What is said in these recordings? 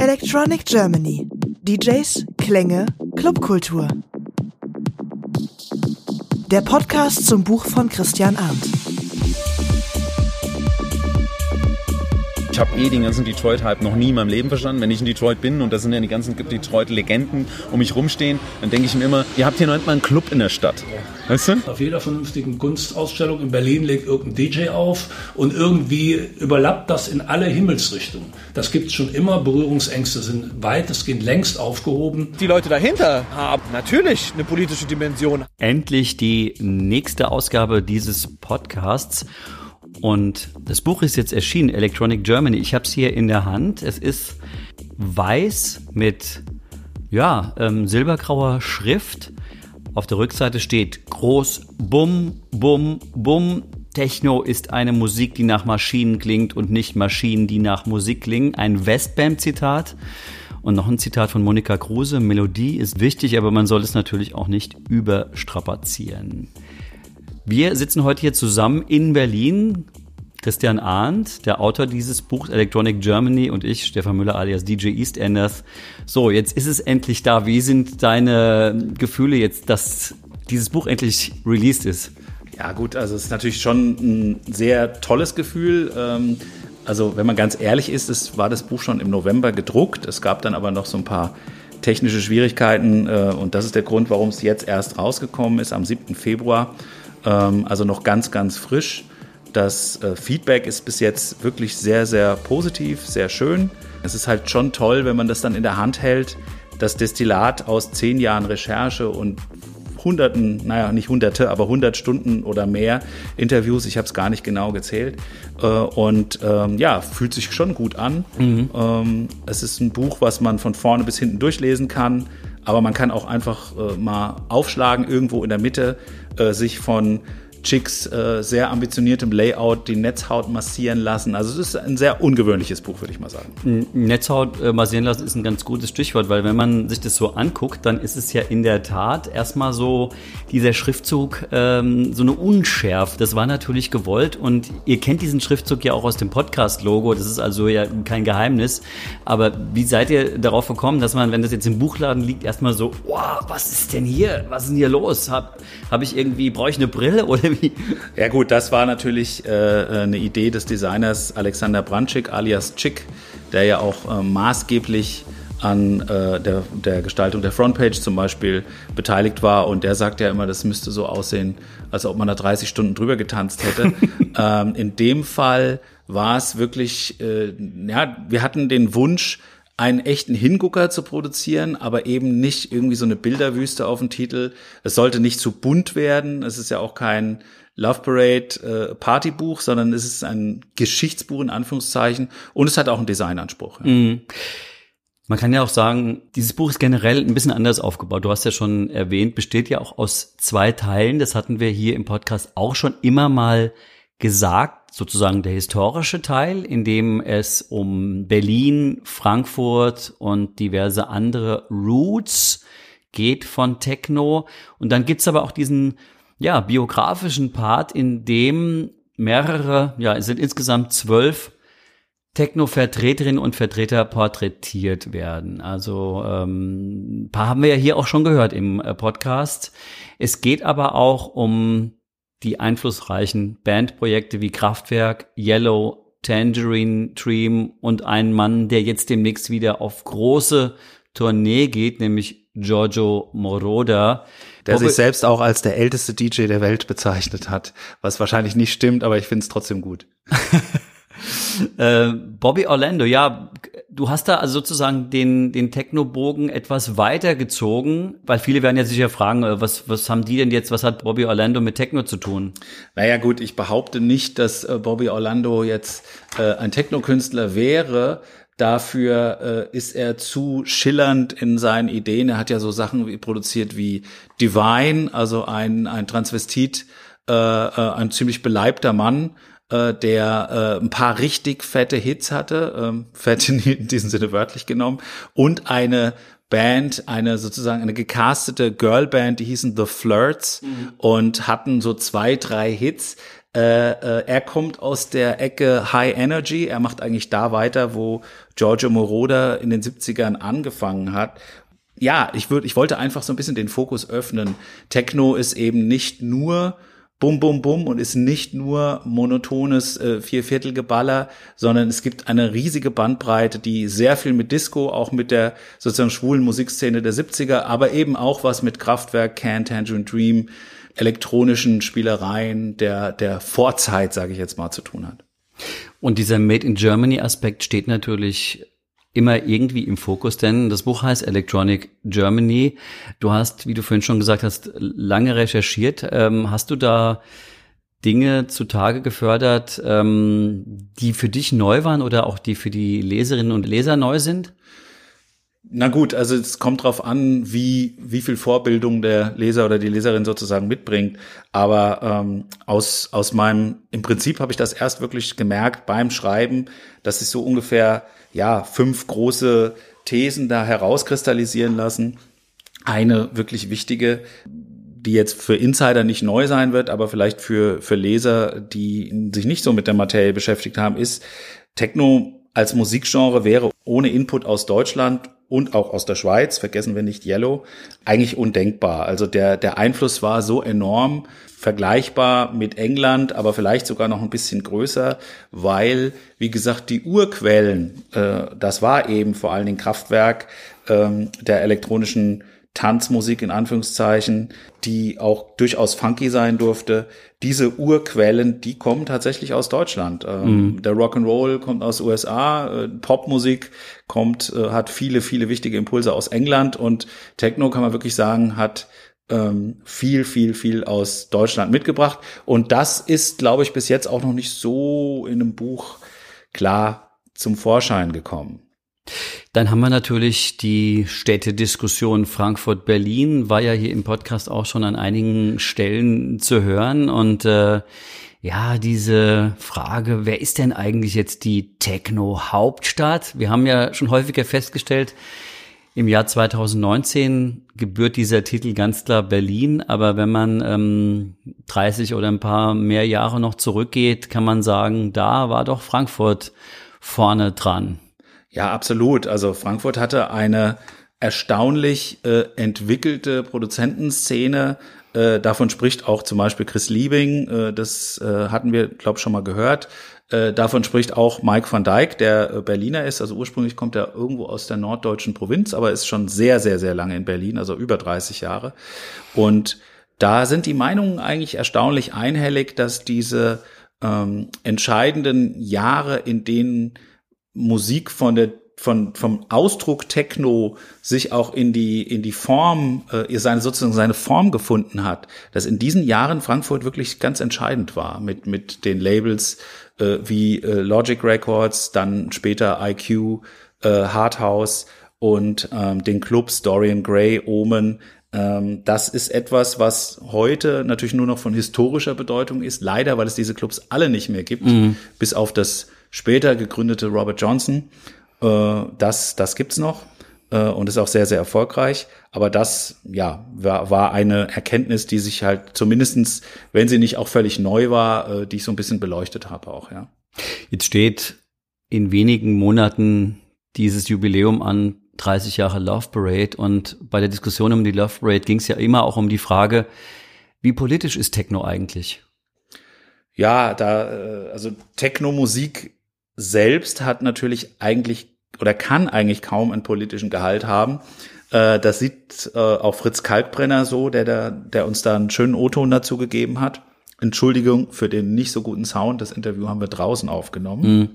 Electronic Germany. DJs, Klänge, Clubkultur. Der Podcast zum Buch von Christian Arndt. Ich habe eh den ganzen Detroit-Hype noch nie in meinem Leben verstanden. Wenn ich in Detroit bin und da sind ja die ganzen Detroit-Legenden um mich rumstehen, dann denke ich mir immer, ihr habt hier noch nicht mal einen Club in der Stadt. Weißt du? Auf jeder vernünftigen Kunstausstellung in Berlin legt irgendein DJ auf und irgendwie überlappt das in alle Himmelsrichtungen. Das gibt es schon immer. Berührungsängste sind weitestgehend längst aufgehoben. Die Leute dahinter haben natürlich eine politische Dimension. Endlich die nächste Ausgabe dieses Podcasts. Und das Buch ist jetzt erschienen, Electronic Germany. Ich habe es hier in der Hand. Es ist weiß mit ja, ähm, silbergrauer Schrift. Auf der Rückseite steht groß Bum, Bum, Bum. Techno ist eine Musik, die nach Maschinen klingt und nicht Maschinen, die nach Musik klingen. Ein Westbam-Zitat. Und noch ein Zitat von Monika Kruse. Melodie ist wichtig, aber man soll es natürlich auch nicht überstrapazieren. Wir sitzen heute hier zusammen in Berlin. Christian Arndt, der Autor dieses Buchs Electronic Germany und ich, Stefan Müller alias DJ EastEnders. So, jetzt ist es endlich da. Wie sind deine Gefühle jetzt, dass dieses Buch endlich released ist? Ja gut, also es ist natürlich schon ein sehr tolles Gefühl. Ähm, also wenn man ganz ehrlich ist, es war das Buch schon im November gedruckt. Es gab dann aber noch so ein paar technische Schwierigkeiten äh, und das ist der Grund, warum es jetzt erst rausgekommen ist am 7. Februar. Ähm, also noch ganz, ganz frisch. Das äh, Feedback ist bis jetzt wirklich sehr, sehr positiv, sehr schön. Es ist halt schon toll, wenn man das dann in der Hand hält. Das Destillat aus zehn Jahren Recherche und hunderten, naja, nicht hunderte, aber hundert Stunden oder mehr Interviews, ich habe es gar nicht genau gezählt. Äh, und ähm, ja, fühlt sich schon gut an. Mhm. Ähm, es ist ein Buch, was man von vorne bis hinten durchlesen kann, aber man kann auch einfach äh, mal aufschlagen irgendwo in der Mitte, äh, sich von Chicks äh, sehr ambitioniertem Layout die Netzhaut massieren lassen. Also es ist ein sehr ungewöhnliches Buch, würde ich mal sagen. Netzhaut äh, massieren lassen ist ein ganz gutes Stichwort, weil wenn man sich das so anguckt, dann ist es ja in der Tat erstmal so dieser Schriftzug ähm, so eine Unschärfe. Das war natürlich gewollt und ihr kennt diesen Schriftzug ja auch aus dem Podcast-Logo. Das ist also ja kein Geheimnis. Aber wie seid ihr darauf gekommen, dass man, wenn das jetzt im Buchladen liegt, erstmal so, wow, was ist denn hier? Was ist denn hier los? Hab, hab ich irgendwie, brauche ich eine Brille oder? Ja gut, das war natürlich äh, eine Idee des Designers Alexander Brandschik alias Chick, der ja auch äh, maßgeblich an äh, der, der Gestaltung der Frontpage zum Beispiel beteiligt war. Und der sagt ja immer, das müsste so aussehen, als ob man da 30 Stunden drüber getanzt hätte. ähm, in dem Fall war es wirklich, äh, ja, wir hatten den Wunsch, einen echten Hingucker zu produzieren, aber eben nicht irgendwie so eine Bilderwüste auf dem Titel. Es sollte nicht zu bunt werden. Es ist ja auch kein Love Parade äh, Partybuch, sondern es ist ein Geschichtsbuch in Anführungszeichen und es hat auch einen Designanspruch. Ja. Mhm. Man kann ja auch sagen, dieses Buch ist generell ein bisschen anders aufgebaut. Du hast ja schon erwähnt, besteht ja auch aus zwei Teilen. Das hatten wir hier im Podcast auch schon immer mal gesagt sozusagen der historische Teil, in dem es um Berlin, Frankfurt und diverse andere Roots geht von Techno. Und dann gibt's aber auch diesen ja, biografischen Part, in dem mehrere, ja, es sind insgesamt zwölf Techno-Vertreterinnen und Vertreter porträtiert werden. Also ähm, ein paar haben wir ja hier auch schon gehört im äh, Podcast. Es geht aber auch um die einflussreichen Bandprojekte wie Kraftwerk, Yellow, Tangerine Dream und einen Mann, der jetzt demnächst wieder auf große Tournee geht, nämlich Giorgio Moroder. Der sich selbst auch als der älteste DJ der Welt bezeichnet hat, was wahrscheinlich nicht stimmt, aber ich finde es trotzdem gut. Äh, Bobby Orlando, ja, du hast da also sozusagen den, den Technobogen etwas weiter gezogen, weil viele werden ja sicher fragen, äh, was, was haben die denn jetzt, was hat Bobby Orlando mit Techno zu tun? Naja gut, ich behaupte nicht, dass äh, Bobby Orlando jetzt äh, ein Techno-Künstler wäre, Dafür äh, ist er zu schillernd in seinen Ideen. Er hat ja so Sachen wie, produziert wie Divine, also ein, ein Transvestit, äh, ein ziemlich beleibter Mann, äh, der äh, ein paar richtig fette Hits hatte, ähm, fett in, in diesem Sinne wörtlich genommen, und eine Band, eine sozusagen eine gecastete Girlband, die hießen The Flirts mhm. und hatten so zwei, drei Hits. Äh, äh, er kommt aus der Ecke High Energy. Er macht eigentlich da weiter, wo Giorgio Moroder in den 70ern angefangen hat. Ja, ich würde, ich wollte einfach so ein bisschen den Fokus öffnen. Techno ist eben nicht nur Bum, bum, bum und ist nicht nur monotones äh, Vierviertelgeballer, sondern es gibt eine riesige Bandbreite, die sehr viel mit Disco, auch mit der sozusagen schwulen Musikszene der 70er, aber eben auch was mit Kraftwerk, Can, Tangerine Dream, elektronischen Spielereien der, der Vorzeit, sage ich jetzt mal, zu tun hat. Und dieser Made in Germany Aspekt steht natürlich immer irgendwie im Fokus, denn das Buch heißt Electronic Germany. Du hast, wie du vorhin schon gesagt hast, lange recherchiert. Ähm, hast du da Dinge zutage gefördert, ähm, die für dich neu waren oder auch die für die Leserinnen und Leser neu sind? Na gut, also es kommt drauf an, wie, wie viel Vorbildung der Leser oder die Leserin sozusagen mitbringt. Aber ähm, aus, aus meinem, im Prinzip habe ich das erst wirklich gemerkt beim Schreiben, dass ich so ungefähr ja, fünf große Thesen da herauskristallisieren lassen. Eine wirklich wichtige, die jetzt für Insider nicht neu sein wird, aber vielleicht für, für Leser, die sich nicht so mit der Materie beschäftigt haben, ist, Techno als Musikgenre wäre ohne Input aus Deutschland und auch aus der Schweiz, vergessen wir nicht Yellow, eigentlich undenkbar. Also der, der Einfluss war so enorm, vergleichbar mit England, aber vielleicht sogar noch ein bisschen größer, weil, wie gesagt, die Urquellen, äh, das war eben vor allen Dingen Kraftwerk ähm, der elektronischen Tanzmusik in Anführungszeichen, die auch durchaus funky sein durfte. Diese Urquellen, die kommen tatsächlich aus Deutschland. Ähm, mhm. Der Rock'n'Roll kommt aus USA, äh, Popmusik kommt, äh, hat viele, viele wichtige Impulse aus England und Techno kann man wirklich sagen, hat ähm, viel, viel, viel aus Deutschland mitgebracht. Und das ist, glaube ich, bis jetzt auch noch nicht so in einem Buch klar zum Vorschein gekommen. Dann haben wir natürlich die Städtediskussion Frankfurt-Berlin, war ja hier im Podcast auch schon an einigen Stellen zu hören. Und äh, ja, diese Frage, wer ist denn eigentlich jetzt die Techno-Hauptstadt? Wir haben ja schon häufiger festgestellt, im Jahr 2019 gebührt dieser Titel ganz klar Berlin, aber wenn man ähm, 30 oder ein paar mehr Jahre noch zurückgeht, kann man sagen, da war doch Frankfurt vorne dran. Ja, absolut. Also Frankfurt hatte eine erstaunlich äh, entwickelte Produzentenszene. Äh, davon spricht auch zum Beispiel Chris Liebing. Äh, das äh, hatten wir, glaube ich, schon mal gehört. Äh, davon spricht auch Mike van Dijk, der äh, Berliner ist. Also ursprünglich kommt er irgendwo aus der norddeutschen Provinz, aber ist schon sehr, sehr, sehr lange in Berlin, also über 30 Jahre. Und da sind die Meinungen eigentlich erstaunlich einhellig, dass diese ähm, entscheidenden Jahre, in denen Musik von der von vom Ausdruck Techno sich auch in die in die Form äh, seine sozusagen seine Form gefunden hat, dass in diesen Jahren Frankfurt wirklich ganz entscheidend war mit mit den Labels äh, wie äh, Logic Records, dann später IQ, äh, Hardhouse und ähm, den Clubs Dorian Gray, Omen. Ähm, das ist etwas, was heute natürlich nur noch von historischer Bedeutung ist, leider, weil es diese Clubs alle nicht mehr gibt, mhm. bis auf das später gegründete Robert Johnson. Äh, das, das gibt's noch äh, und ist auch sehr, sehr erfolgreich. Aber das, ja, war, war eine Erkenntnis, die sich halt zumindestens, wenn sie nicht auch völlig neu war, äh, die ich so ein bisschen beleuchtet habe auch, ja. Jetzt steht in wenigen Monaten dieses Jubiläum an 30 Jahre Love Parade und bei der Diskussion um die Love Parade ging es ja immer auch um die Frage, wie politisch ist Techno eigentlich? Ja, da, also Techno-Musik selbst hat natürlich eigentlich oder kann eigentlich kaum einen politischen Gehalt haben. Äh, das sieht äh, auch Fritz Kalkbrenner so, der, der, der uns da einen schönen O-Ton dazu gegeben hat. Entschuldigung für den nicht so guten Sound. Das Interview haben wir draußen aufgenommen. Mhm.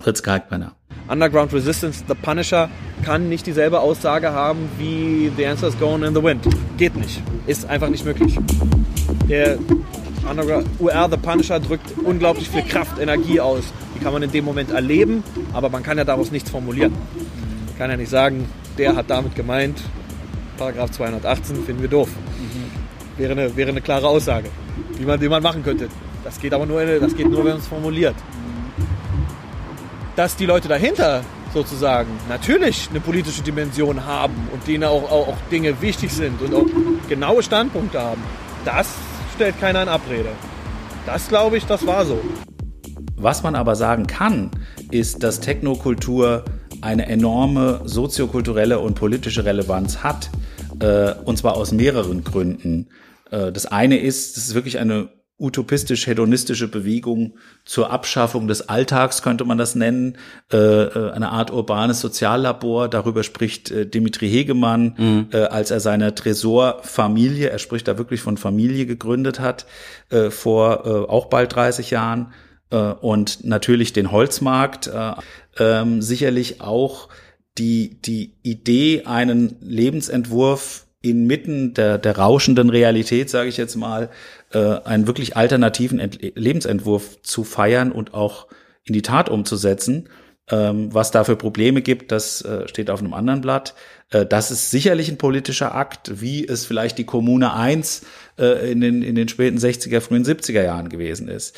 Fritz Kalkbrenner. Underground Resistance, The Punisher kann nicht dieselbe Aussage haben wie The Answer's Gone in the Wind. Geht nicht. Ist einfach nicht möglich. Der Underground UR The Punisher drückt unglaublich viel Kraft, Energie aus kann man in dem Moment erleben, aber man kann ja daraus nichts formulieren. Man kann ja nicht sagen, der hat damit gemeint, Paragraph 218 finden wir doof. Mhm. Wäre, eine, wäre eine klare Aussage, die man, die man machen könnte. Das geht aber nur, das geht nur, wenn man es formuliert. Dass die Leute dahinter sozusagen natürlich eine politische Dimension haben und denen auch, auch, auch Dinge wichtig sind und auch genaue Standpunkte haben, das stellt keiner in Abrede. Das glaube ich, das war so. Was man aber sagen kann, ist, dass Technokultur eine enorme soziokulturelle und politische Relevanz hat. Äh, und zwar aus mehreren Gründen. Äh, das eine ist, es ist wirklich eine utopistisch-hedonistische Bewegung zur Abschaffung des Alltags, könnte man das nennen, äh, äh, eine Art urbanes Soziallabor. Darüber spricht äh, Dimitri Hegemann, mhm. äh, als er seine Tresorfamilie, er spricht da wirklich von Familie gegründet hat, äh, vor äh, auch bald 30 Jahren. Äh, und natürlich den Holzmarkt, äh, ähm, sicherlich auch die, die Idee, einen Lebensentwurf inmitten der, der rauschenden Realität, sage ich jetzt mal, äh, einen wirklich alternativen Ent Lebensentwurf zu feiern und auch in die Tat umzusetzen. Ähm, was da für Probleme gibt, das steht auf einem anderen Blatt. Das ist sicherlich ein politischer Akt, wie es vielleicht die Kommune 1 äh, in, den, in den späten 60er, frühen 70er Jahren gewesen ist.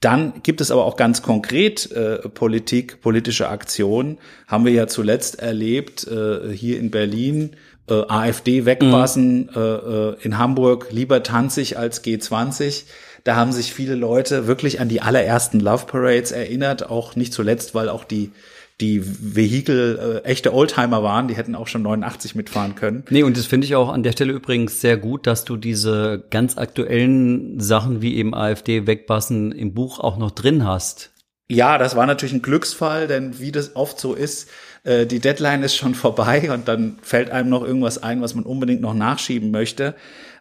Dann gibt es aber auch ganz konkret äh, Politik, politische Aktionen. Haben wir ja zuletzt erlebt äh, hier in Berlin äh, AfD wegpassen, mhm. äh, äh, in Hamburg lieber tanzig als G20. Da haben sich viele Leute wirklich an die allerersten Love Parades erinnert, auch nicht zuletzt, weil auch die die Vehikel äh, echte Oldtimer waren, die hätten auch schon 89 mitfahren können. Nee, und das finde ich auch an der Stelle übrigens sehr gut, dass du diese ganz aktuellen Sachen wie eben AfD wegpassen im Buch auch noch drin hast. Ja, das war natürlich ein Glücksfall, denn wie das oft so ist, äh, die Deadline ist schon vorbei und dann fällt einem noch irgendwas ein, was man unbedingt noch nachschieben möchte.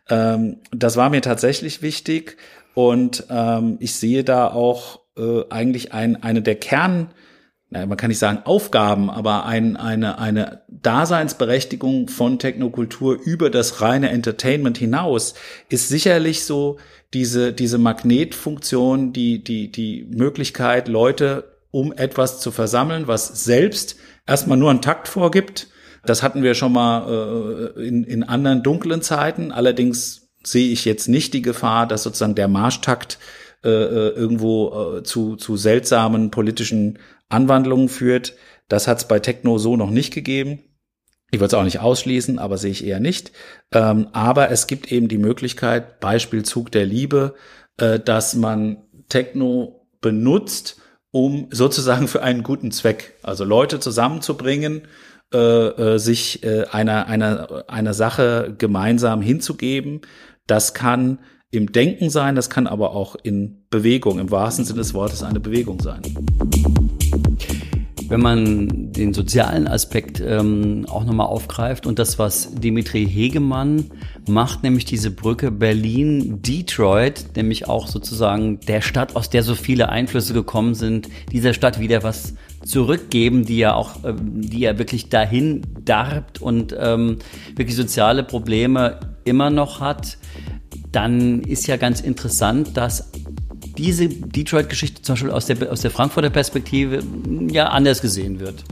Ähm, das war mir tatsächlich wichtig und ähm, ich sehe da auch äh, eigentlich ein, eine der Kern, naja, man kann nicht sagen Aufgaben, aber ein, eine, eine Daseinsberechtigung von Technokultur über das reine Entertainment hinaus ist sicherlich so diese, diese Magnetfunktion, die, die, die Möglichkeit, Leute um etwas zu versammeln, was selbst erstmal nur einen Takt vorgibt. Das hatten wir schon mal äh, in, in anderen dunklen Zeiten. Allerdings sehe ich jetzt nicht die Gefahr, dass sozusagen der Marschtakt äh, äh irgendwo äh, zu, zu seltsamen politischen Anwandlungen führt. Das hat es bei Techno so noch nicht gegeben. Ich würde es auch nicht ausschließen, aber sehe ich eher nicht. Ähm, aber es gibt eben die Möglichkeit, Beispiel Zug der Liebe, äh, dass man Techno benutzt, um sozusagen für einen guten Zweck, also Leute zusammenzubringen, äh, äh, sich äh, einer, einer, einer Sache gemeinsam hinzugeben. Das kann im Denken sein, das kann aber auch in Bewegung, im wahrsten Sinne des Wortes eine Bewegung sein. Wenn man den sozialen Aspekt ähm, auch nochmal aufgreift und das, was Dimitri Hegemann macht, nämlich diese Brücke Berlin-Detroit, nämlich auch sozusagen der Stadt, aus der so viele Einflüsse gekommen sind, dieser Stadt wieder was zurückgeben, die ja auch, ähm, die ja wirklich dahin darbt und ähm, wirklich soziale Probleme immer noch hat, dann ist ja ganz interessant, dass diese Detroit-Geschichte zum Beispiel aus der, aus der Frankfurter Perspektive ja anders gesehen wird.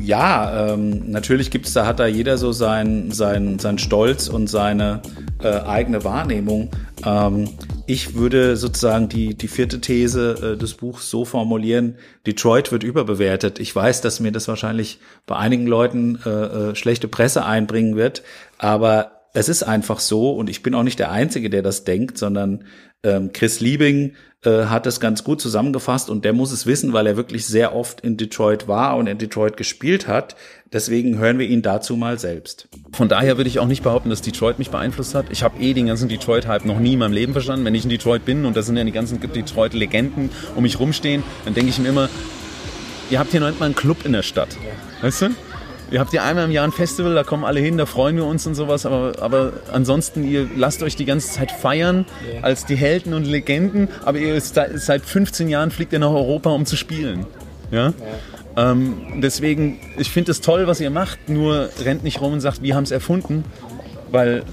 Ja, ähm, natürlich gibt's da, hat da jeder so sein, sein, sein Stolz und seine äh, eigene Wahrnehmung. Ähm, ich würde sozusagen die, die vierte These äh, des Buchs so formulieren, Detroit wird überbewertet. Ich weiß, dass mir das wahrscheinlich bei einigen Leuten äh, äh, schlechte Presse einbringen wird, aber es ist einfach so und ich bin auch nicht der Einzige, der das denkt, sondern ähm, Chris Liebing äh, hat es ganz gut zusammengefasst und der muss es wissen, weil er wirklich sehr oft in Detroit war und in Detroit gespielt hat. Deswegen hören wir ihn dazu mal selbst. Von daher würde ich auch nicht behaupten, dass Detroit mich beeinflusst hat. Ich habe eh den ganzen Detroit-Hype noch nie in meinem Leben verstanden. Wenn ich in Detroit bin und da sind ja die ganzen Detroit-Legenden um mich rumstehen, dann denke ich mir immer, ihr habt hier noch nicht mal einen Club in der Stadt. Weißt du? Ihr habt ja einmal im Jahr ein Festival, da kommen alle hin, da freuen wir uns und sowas, aber, aber ansonsten, ihr lasst euch die ganze Zeit feiern yeah. als die Helden und Legenden, aber ihr seit 15 Jahren fliegt ihr nach Europa, um zu spielen. Ja? ja. Ähm, deswegen, ich finde es toll, was ihr macht, nur rennt nicht rum und sagt, wir haben es erfunden, weil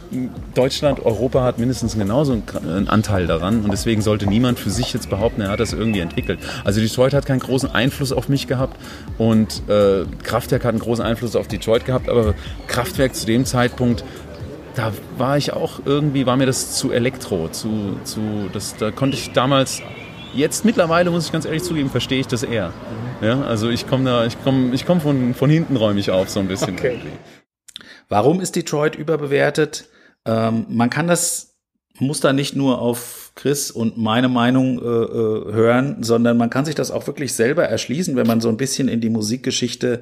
Deutschland, Europa hat mindestens genauso einen Anteil daran und deswegen sollte niemand für sich jetzt behaupten, er hat das irgendwie entwickelt. Also Detroit hat keinen großen Einfluss auf mich gehabt und äh, Kraftwerk hat einen großen Einfluss auf Detroit gehabt, aber Kraftwerk zu dem Zeitpunkt da war ich auch irgendwie, war mir das zu elektro, zu, zu das, da konnte ich damals, jetzt mittlerweile muss ich ganz ehrlich zugeben, verstehe ich das eher. Ja, also ich komme da, ich komme, ich komme von, von hinten räumig auf so ein bisschen. Okay. Warum ist Detroit überbewertet? Ähm, man kann das, muss da nicht nur auf Chris und meine Meinung äh, äh, hören, sondern man kann sich das auch wirklich selber erschließen, wenn man so ein bisschen in die Musikgeschichte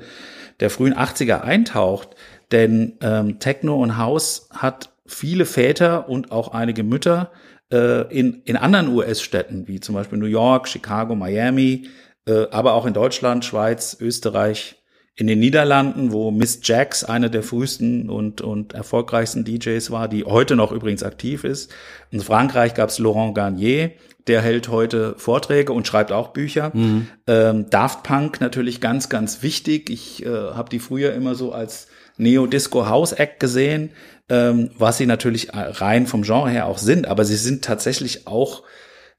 der frühen 80er eintaucht. Denn ähm, Techno und House hat viele Väter und auch einige Mütter äh, in, in anderen US-Städten, wie zum Beispiel New York, Chicago, Miami, äh, aber auch in Deutschland, Schweiz, Österreich, in den Niederlanden, wo Miss Jax eine der frühesten und, und erfolgreichsten DJs war, die heute noch übrigens aktiv ist. In Frankreich gab es Laurent Garnier, der hält heute Vorträge und schreibt auch Bücher. Mhm. Ähm, Daft Punk natürlich ganz, ganz wichtig. Ich äh, habe die früher immer so als Neo-Disco House Act gesehen, ähm, was sie natürlich rein vom Genre her auch sind, aber sie sind tatsächlich auch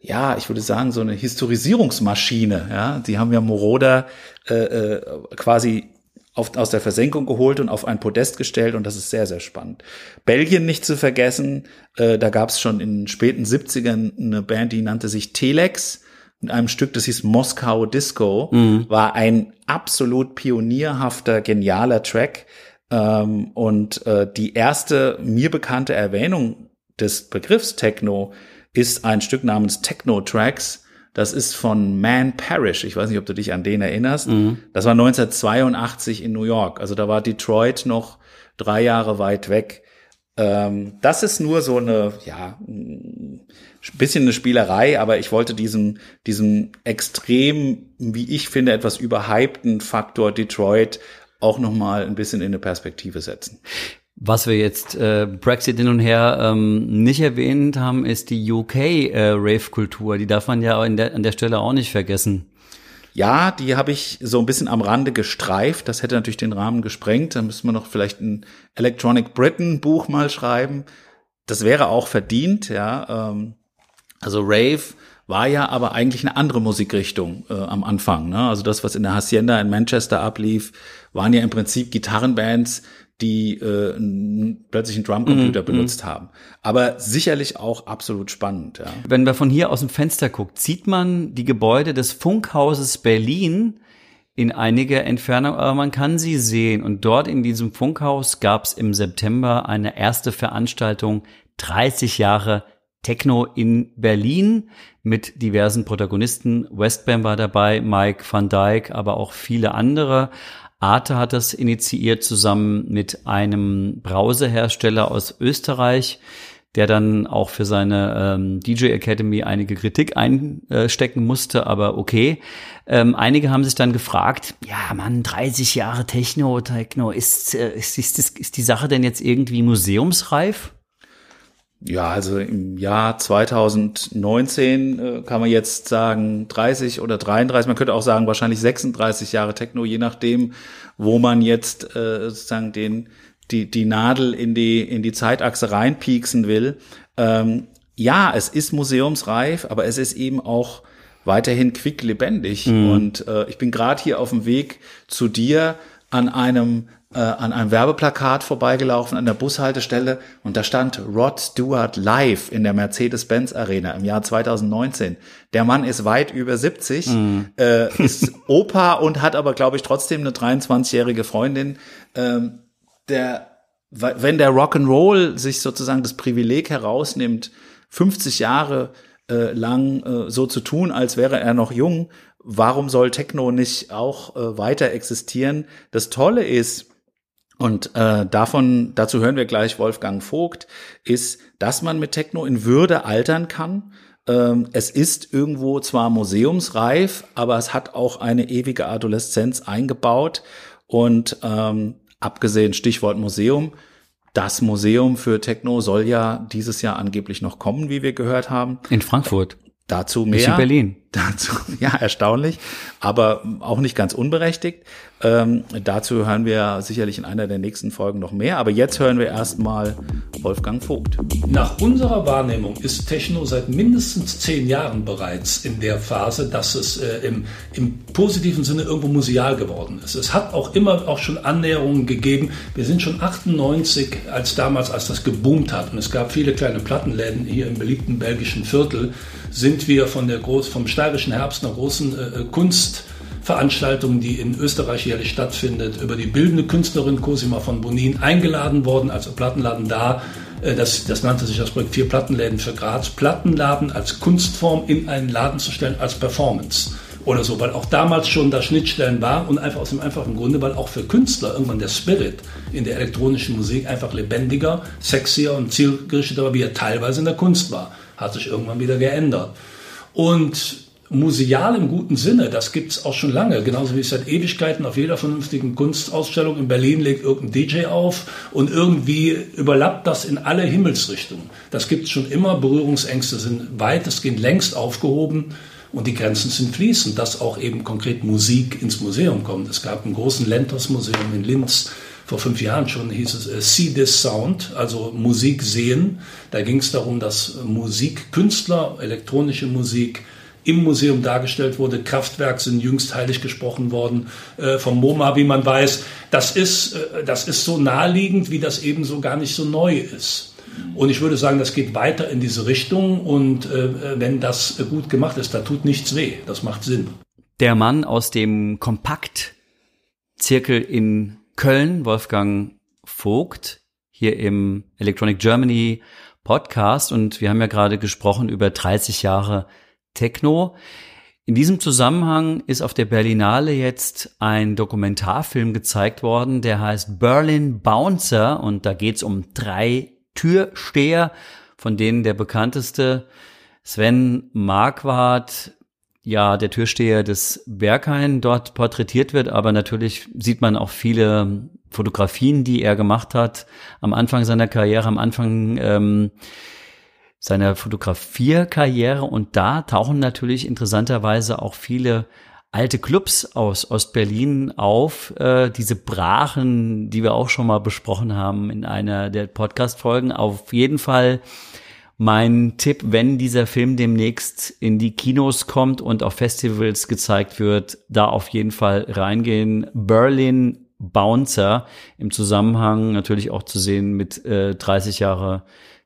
ja, ich würde sagen, so eine Historisierungsmaschine. Ja, die haben ja Moroder äh, äh, quasi auf, aus der Versenkung geholt und auf ein Podest gestellt und das ist sehr, sehr spannend. Belgien nicht zu vergessen, äh, da gab es schon in den späten 70ern eine Band, die nannte sich Telex mit einem Stück, das hieß Moskau Disco, mhm. war ein absolut pionierhafter, genialer Track. Ähm, und äh, die erste mir bekannte Erwähnung des Begriffs Techno ist ein Stück namens Techno Tracks. Das ist von Man Parrish. Ich weiß nicht, ob du dich an den erinnerst. Mhm. Das war 1982 in New York. Also da war Detroit noch drei Jahre weit weg. Ähm, das ist nur so eine, ja, ein bisschen eine Spielerei, aber ich wollte diesen, diesen extrem, wie ich finde, etwas überhypten Faktor Detroit auch noch mal ein bisschen in eine Perspektive setzen. Was wir jetzt äh, Brexit hin und her ähm, nicht erwähnt haben, ist die UK-Rave-Kultur. Äh, die darf man ja der, an der Stelle auch nicht vergessen. Ja, die habe ich so ein bisschen am Rande gestreift. Das hätte natürlich den Rahmen gesprengt. Da müssen wir noch vielleicht ein Electronic Britain Buch mal schreiben. Das wäre auch verdient, ja. Ähm, also Rave war ja aber eigentlich eine andere Musikrichtung äh, am Anfang. Ne? Also das, was in der Hacienda in Manchester ablief, waren ja im Prinzip Gitarrenbands, die äh, plötzlich einen Drumcomputer mm, benutzt mm. haben. Aber sicherlich auch absolut spannend. Ja. Wenn man von hier aus dem Fenster guckt, sieht man die Gebäude des Funkhauses Berlin in einiger Entfernung, aber man kann sie sehen. Und dort in diesem Funkhaus gab es im September eine erste Veranstaltung 30 Jahre Techno in Berlin mit diversen Protagonisten. Westbam war dabei, Mike van Dyke, aber auch viele andere. Arte hat das initiiert zusammen mit einem Browserhersteller aus Österreich, der dann auch für seine ähm, DJ Academy einige Kritik einstecken musste, aber okay. Ähm, einige haben sich dann gefragt, ja Mann, 30 Jahre Techno, Techno, ist, äh, ist, ist, ist die Sache denn jetzt irgendwie museumsreif? Ja, also im Jahr 2019 äh, kann man jetzt sagen 30 oder 33, man könnte auch sagen wahrscheinlich 36 Jahre Techno, je nachdem, wo man jetzt äh, sozusagen den die die Nadel in die in die Zeitachse reinpieksen will. Ähm, ja, es ist museumsreif, aber es ist eben auch weiterhin quicklebendig. Mhm. Und äh, ich bin gerade hier auf dem Weg zu dir an einem äh, an einem Werbeplakat vorbeigelaufen an der Bushaltestelle und da stand Rod Stewart live in der Mercedes-Benz Arena im Jahr 2019. Der Mann ist weit über 70, mm. äh, ist Opa und hat aber, glaube ich, trotzdem eine 23-jährige Freundin. Ähm, der, wenn der Rock'n'Roll sich sozusagen das Privileg herausnimmt, 50 Jahre äh, lang äh, so zu tun, als wäre er noch jung, warum soll Techno nicht auch äh, weiter existieren? Das Tolle ist, und äh, davon, dazu hören wir gleich Wolfgang Vogt, ist, dass man mit Techno in Würde altern kann. Ähm, es ist irgendwo zwar museumsreif, aber es hat auch eine ewige Adoleszenz eingebaut. Und ähm, abgesehen Stichwort Museum, das Museum für Techno soll ja dieses Jahr angeblich noch kommen, wie wir gehört haben. In Frankfurt. Dazu mehr. Nicht in Berlin. Dazu, ja, erstaunlich, aber auch nicht ganz unberechtigt. Ähm, dazu hören wir sicherlich in einer der nächsten Folgen noch mehr. Aber jetzt hören wir erstmal Wolfgang Vogt. Nach unserer Wahrnehmung ist Techno seit mindestens zehn Jahren bereits in der Phase, dass es äh, im, im positiven Sinne irgendwo museal geworden ist. Es hat auch immer auch schon Annäherungen gegeben. Wir sind schon 98, als damals, als das geboomt hat und es gab viele kleine Plattenläden hier im beliebten belgischen Viertel, sind wir von der Groß, vom steirischen Herbst einer großen äh, Kunstveranstaltung, die in Österreich jährlich stattfindet, über die bildende Künstlerin Cosima von Bonin eingeladen worden, als Plattenladen da. Äh, das, das nannte sich das Projekt Vier Plattenläden für Graz, Plattenladen als Kunstform in einen Laden zu stellen, als Performance. Oder so, weil auch damals schon da Schnittstellen waren und einfach aus dem einfachen Grunde, weil auch für Künstler irgendwann der Spirit in der elektronischen Musik einfach lebendiger, sexier und zielgerichteter war, wie er teilweise in der Kunst war. Hat sich irgendwann wieder geändert. Und museal im guten Sinne, das gibt's auch schon lange, genauso wie es seit Ewigkeiten auf jeder vernünftigen Kunstausstellung in Berlin legt irgendein DJ auf und irgendwie überlappt das in alle Himmelsrichtungen. Das gibt's schon immer, Berührungsängste sind weitestgehend längst aufgehoben und die Grenzen sind fließend, dass auch eben konkret Musik ins Museum kommt. Es gab einen großen Lentos-Museum in Linz, vor fünf Jahren schon hieß es äh, See This Sound, also Musik sehen. Da ging es darum, dass Musikkünstler, elektronische Musik, im Museum dargestellt wurde. Kraftwerk sind jüngst heilig gesprochen worden äh, vom MoMA, wie man weiß. Das ist, äh, das ist so naheliegend, wie das eben so gar nicht so neu ist. Und ich würde sagen, das geht weiter in diese Richtung. Und äh, wenn das gut gemacht ist, da tut nichts weh. Das macht Sinn. Der Mann aus dem Kompaktzirkel in Köln, Wolfgang Vogt, hier im Electronic Germany Podcast. Und wir haben ja gerade gesprochen über 30 Jahre Techno. In diesem Zusammenhang ist auf der Berlinale jetzt ein Dokumentarfilm gezeigt worden, der heißt Berlin Bouncer und da geht es um drei Türsteher, von denen der bekannteste Sven Marquardt, ja, der Türsteher des Berghain dort porträtiert wird, aber natürlich sieht man auch viele Fotografien, die er gemacht hat am Anfang seiner Karriere, am Anfang ähm, seiner Fotografierkarriere und da tauchen natürlich interessanterweise auch viele alte Clubs aus Ostberlin auf, äh, diese Brachen, die wir auch schon mal besprochen haben in einer der Podcast-Folgen. Auf jeden Fall mein Tipp, wenn dieser Film demnächst in die Kinos kommt und auf Festivals gezeigt wird, da auf jeden Fall reingehen. Berlin Bouncer im Zusammenhang natürlich auch zu sehen mit äh, 30 Jahre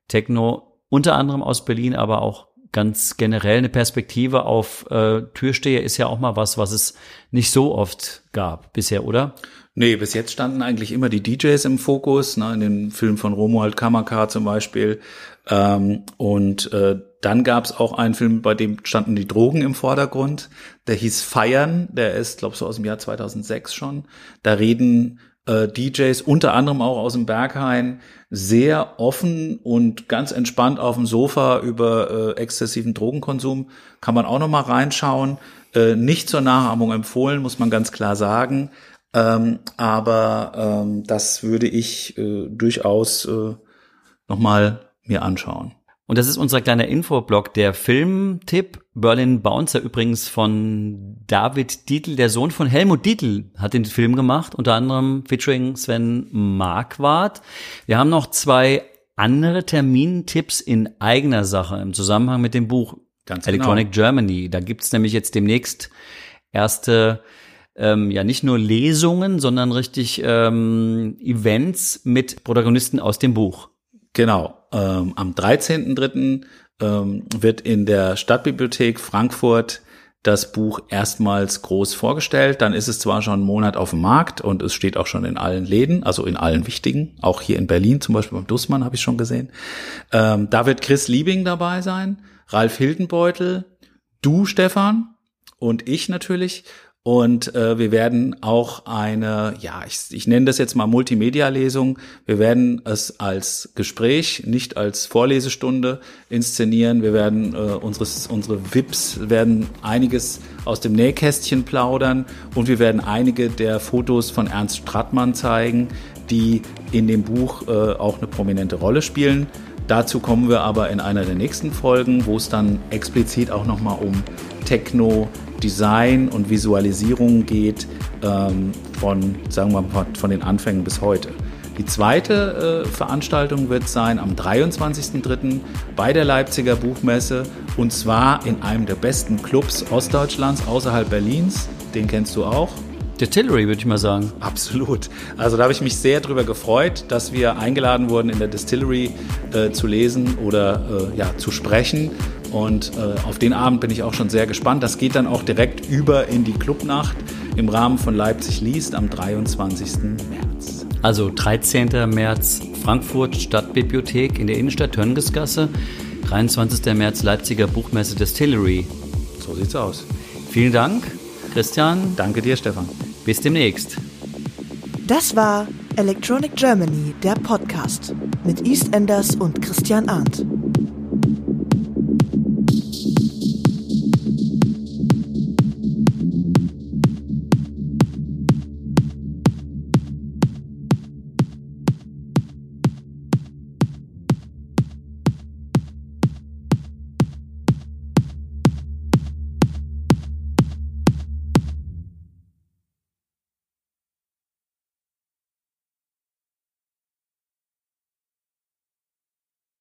Techno unter anderem aus Berlin, aber auch ganz generell eine Perspektive auf äh, Türsteher ist ja auch mal was, was es nicht so oft gab bisher, oder? Nee, bis jetzt standen eigentlich immer die DJs im Fokus, ne, in den Filmen von Romuald Kamaka zum Beispiel. Ähm, und äh, dann gab es auch einen Film, bei dem standen die Drogen im Vordergrund. Der hieß Feiern, der ist, glaube so aus dem Jahr 2006 schon. Da reden äh, DJs, unter anderem auch aus dem Berghain, sehr offen und ganz entspannt auf dem Sofa über äh, exzessiven Drogenkonsum. Kann man auch noch mal reinschauen. Äh, nicht zur Nachahmung empfohlen, muss man ganz klar sagen. Ähm, aber ähm, das würde ich äh, durchaus äh, noch mal mir anschauen. Und das ist unser kleiner Infoblog. Der Filmtipp Berlin Bouncer übrigens von David Dietl, der Sohn von Helmut Dietl, hat den Film gemacht, unter anderem featuring Sven Marquardt. Wir haben noch zwei andere Termintipps in eigener Sache im Zusammenhang mit dem Buch Ganz genau. Electronic genau. Germany. Da gibt's nämlich jetzt demnächst erste ähm, ja nicht nur Lesungen, sondern richtig ähm, Events mit Protagonisten aus dem Buch. Genau. Ähm, am 13.3. Ähm, wird in der Stadtbibliothek Frankfurt das Buch erstmals groß vorgestellt. Dann ist es zwar schon einen Monat auf dem Markt und es steht auch schon in allen Läden, also in allen wichtigen, auch hier in Berlin, zum Beispiel beim Dussmann habe ich schon gesehen. Ähm, da wird Chris Liebing dabei sein, Ralf Hildenbeutel, du, Stefan, und ich natürlich. Und äh, wir werden auch eine, ja, ich, ich nenne das jetzt mal Multimedia-Lesung. Wir werden es als Gespräch, nicht als Vorlesestunde inszenieren. Wir werden äh, unseres, unsere VIPs werden einiges aus dem Nähkästchen plaudern und wir werden einige der Fotos von Ernst Strattmann zeigen, die in dem Buch äh, auch eine prominente Rolle spielen. Dazu kommen wir aber in einer der nächsten Folgen, wo es dann explizit auch nochmal um Techno, Design und Visualisierung geht, ähm, von, sagen wir mal, von den Anfängen bis heute. Die zweite äh, Veranstaltung wird sein am 23.03. bei der Leipziger Buchmesse und zwar in einem der besten Clubs Ostdeutschlands außerhalb Berlins. Den kennst du auch. Distillery, würde ich mal sagen. Absolut. Also da habe ich mich sehr darüber gefreut, dass wir eingeladen wurden, in der Distillery äh, zu lesen oder äh, ja, zu sprechen. Und äh, auf den Abend bin ich auch schon sehr gespannt. Das geht dann auch direkt über in die Clubnacht im Rahmen von Leipzig liest am 23. März. Also 13. März Frankfurt Stadtbibliothek in der Innenstadt Töngesgasse. 23. März Leipziger Buchmesse Distillery. So sieht's aus. Vielen Dank, Christian. Danke dir, Stefan. Bis demnächst. Das war Electronic Germany, der Podcast mit EastEnders und Christian Arndt.